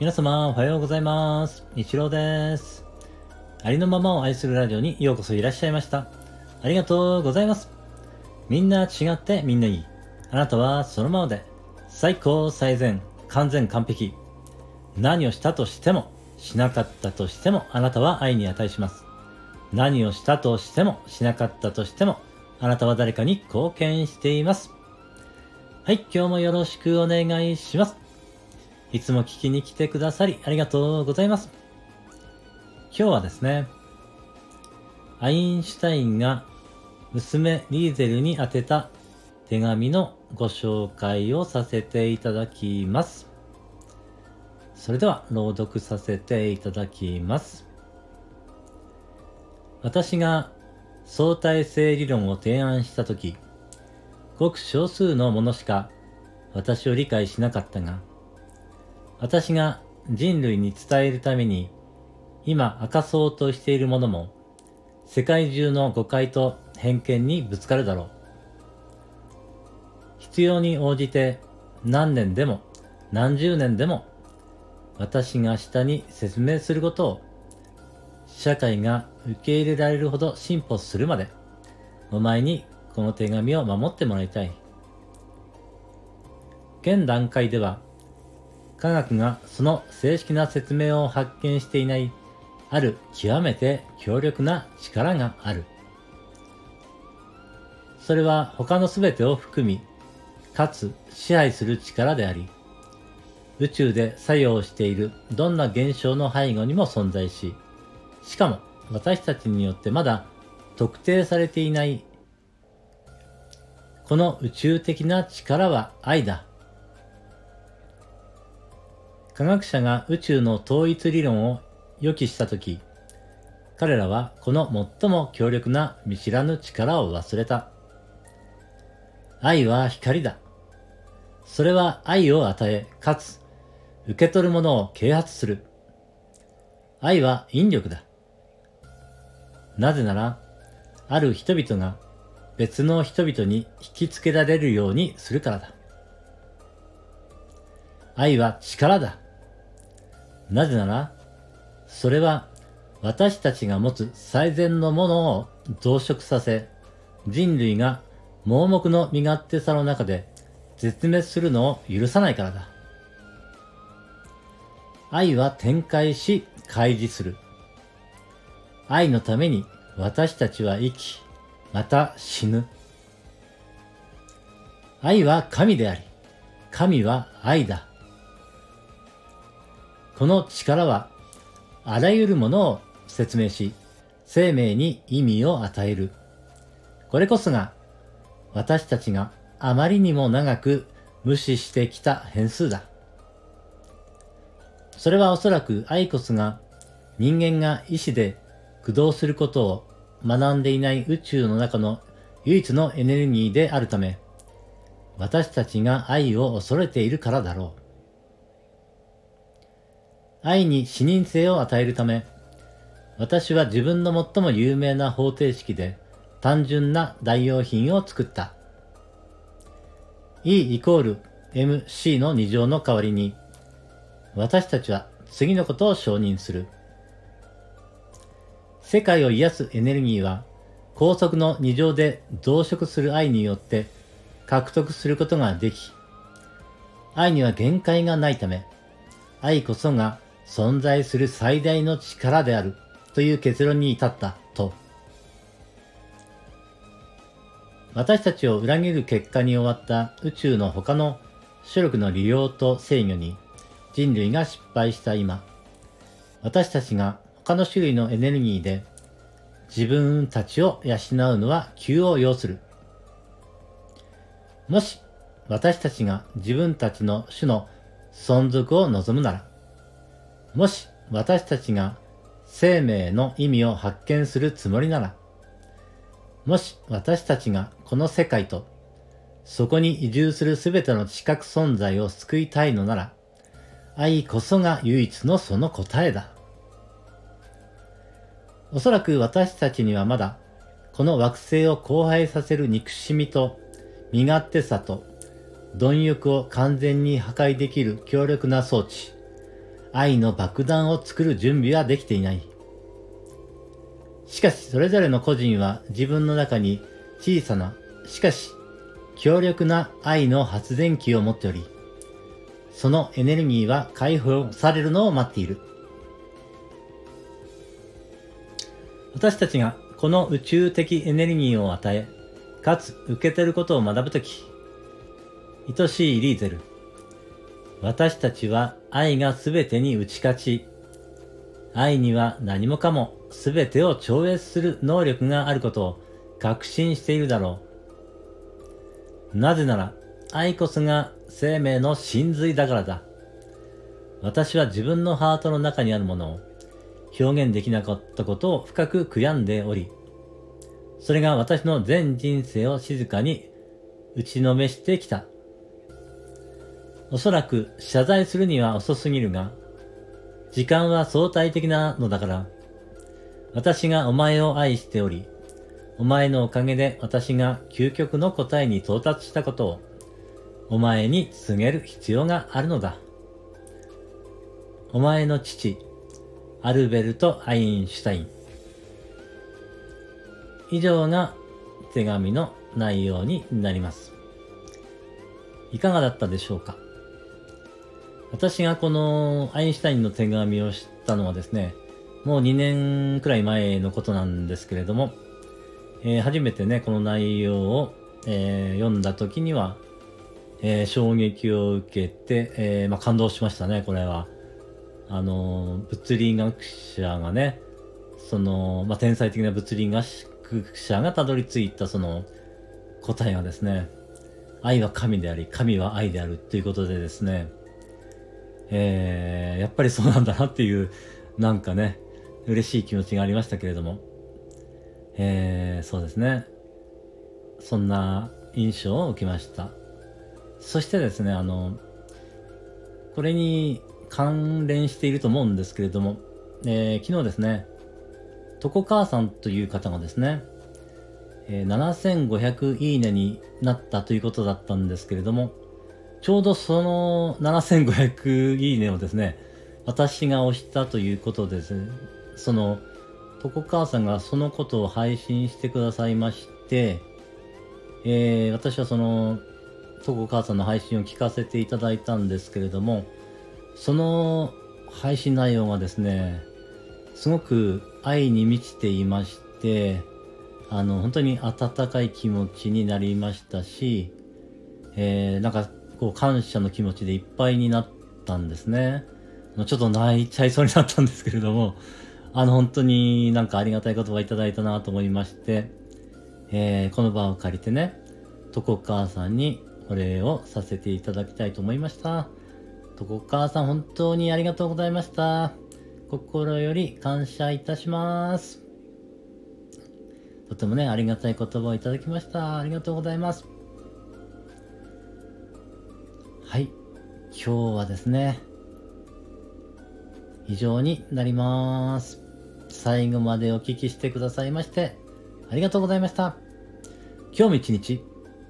皆様おはようございます。一郎です。ありのままを愛するラジオにようこそいらっしゃいました。ありがとうございます。みんな違ってみんないい。あなたはそのままで最高最善完全完璧。何をしたとしてもしなかったとしてもあなたは愛に値します。何をしたとしてもしなかったとしてもあなたは誰かに貢献しています。はい、今日もよろしくお願いします。いつも聞きに来てくださりありがとうございます。今日はですね、アインシュタインが娘リーゼルに宛てた手紙のご紹介をさせていただきます。それでは朗読させていただきます。私が相対性理論を提案したとき、ごく少数のものしか私を理解しなかったが、私が人類に伝えるために今明かそうとしているものも世界中の誤解と偏見にぶつかるだろう。必要に応じて何年でも何十年でも私が下に説明することを社会が受け入れられるほど進歩するまでお前にこの手紙を守ってもらいたい。現段階では科学がその正式な説明を発見していないある極めて強力な力がある。それは他の全てを含み、かつ支配する力であり、宇宙で作用しているどんな現象の背後にも存在し、しかも私たちによってまだ特定されていないこの宇宙的な力は愛だ。科学者が宇宙の統一理論を予期したとき、彼らはこの最も強力な見知らぬ力を忘れた。愛は光だ。それは愛を与え、かつ、受け取るものを啓発する。愛は引力だ。なぜなら、ある人々が別の人々に引きつけられるようにするからだ。愛は力だ。なぜなら、それは私たちが持つ最善のものを増殖させ、人類が盲目の身勝手さの中で絶滅するのを許さないからだ。愛は展開し、開示する。愛のために私たちは生き、また死ぬ。愛は神であり、神は愛だ。この力は、あらゆるものを説明し、生命に意味を与える。これこそが、私たちがあまりにも長く無視してきた変数だ。それはおそらくアイコスが人間が意志で駆動することを学んでいない宇宙の中の唯一のエネルギーであるため、私たちが愛を恐れているからだろう。愛に視認性を与えるため、私は自分の最も有名な方程式で単純な代用品を作った。E イコール MC の2乗の代わりに、私たちは次のことを承認する。世界を癒すエネルギーは、高速の2乗で増殖する愛によって獲得することができ、愛には限界がないため、愛こそが存在する最大の力であるという結論に至ったと。私たちを裏切る結果に終わった宇宙の他の種力の利用と制御に人類が失敗した今、私たちが他の種類のエネルギーで自分たちを養うのは急を要する。もし私たちが自分たちの種の存続を望むなら、もし私たちが生命の意味を発見するつもりなら、もし私たちがこの世界とそこに移住するすべての知覚存在を救いたいのなら、愛こそが唯一のその答えだ。おそらく私たちにはまだ、この惑星を荒廃させる憎しみと身勝手さと貪欲を完全に破壊できる強力な装置、愛の爆弾を作る準備はできていない。しかし、それぞれの個人は自分の中に小さな、しかし、強力な愛の発電機を持っており、そのエネルギーは解放されるのを待っている。私たちがこの宇宙的エネルギーを与え、かつ受け取ることを学ぶとき、愛しいリーゼル。私たちは愛がすべてに打ち勝ち、愛には何もかもすべてを超越する能力があることを確信しているだろう。なぜなら、愛こそが生命の真髄だからだ。私は自分のハートの中にあるものを表現できなかったことを深く悔やんでおり、それが私の全人生を静かに打ちのめしてきた。おそらく謝罪するには遅すぎるが、時間は相対的なのだから、私がお前を愛しており、お前のおかげで私が究極の答えに到達したことを、お前に告げる必要があるのだ。お前の父、アルベルト・アインシュタイン。以上が手紙の内容になります。いかがだったでしょうか？私がこのアインシュタインの手紙を知ったのはですね、もう2年くらい前のことなんですけれども、えー、初めてね、この内容を、えー、読んだ時には、えー、衝撃を受けて、えまあ、感動しましたね、これは。あの、物理学者がね、その、まあ、天才的な物理学者がたどり着いたその答えがですね、愛は神であり、神は愛であるっていうことでですね、えー、やっぱりそうなんだなっていう、なんかね、嬉しい気持ちがありましたけれども、えー、そうですね。そんな印象を受けました。そしてですね、あの、これに関連していると思うんですけれども、えー、昨日ですね、とこ母さんという方がですね、えー、7500いいねになったということだったんですけれども、ちょうどその7500いいねをですね、私が押したということですね、その、とこ母さんがそのことを配信してくださいまして、えー、私はその、とこ母さんの配信を聞かせていただいたんですけれども、その配信内容がですね、すごく愛に満ちていまして、あの、本当に温かい気持ちになりましたし、えー、なんかこう感謝の気持ちでいっぱいになったんですね。ちょっと泣いちゃいそうになったんですけれども、あの本当になんかありがたい言葉いただいたなと思いまして、えー、この場を借りてね、とこ母さんにお礼をさせていただきたいと思いました。とこ母さん本当にありがとうございました。心より感謝いたします。とてもね、ありがたい言葉をいただきました。ありがとうございます。はい。今日はですね、以上になります。最後までお聞きしてくださいまして、ありがとうございました。今日も一日、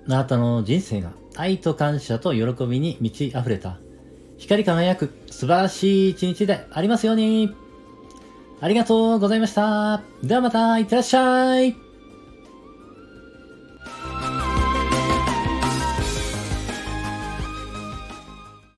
あなたの人生が愛と感謝と喜びに満ち溢れた、光り輝く素晴らしい一日でありますように。ありがとうございました。ではまた、いってらっしゃい。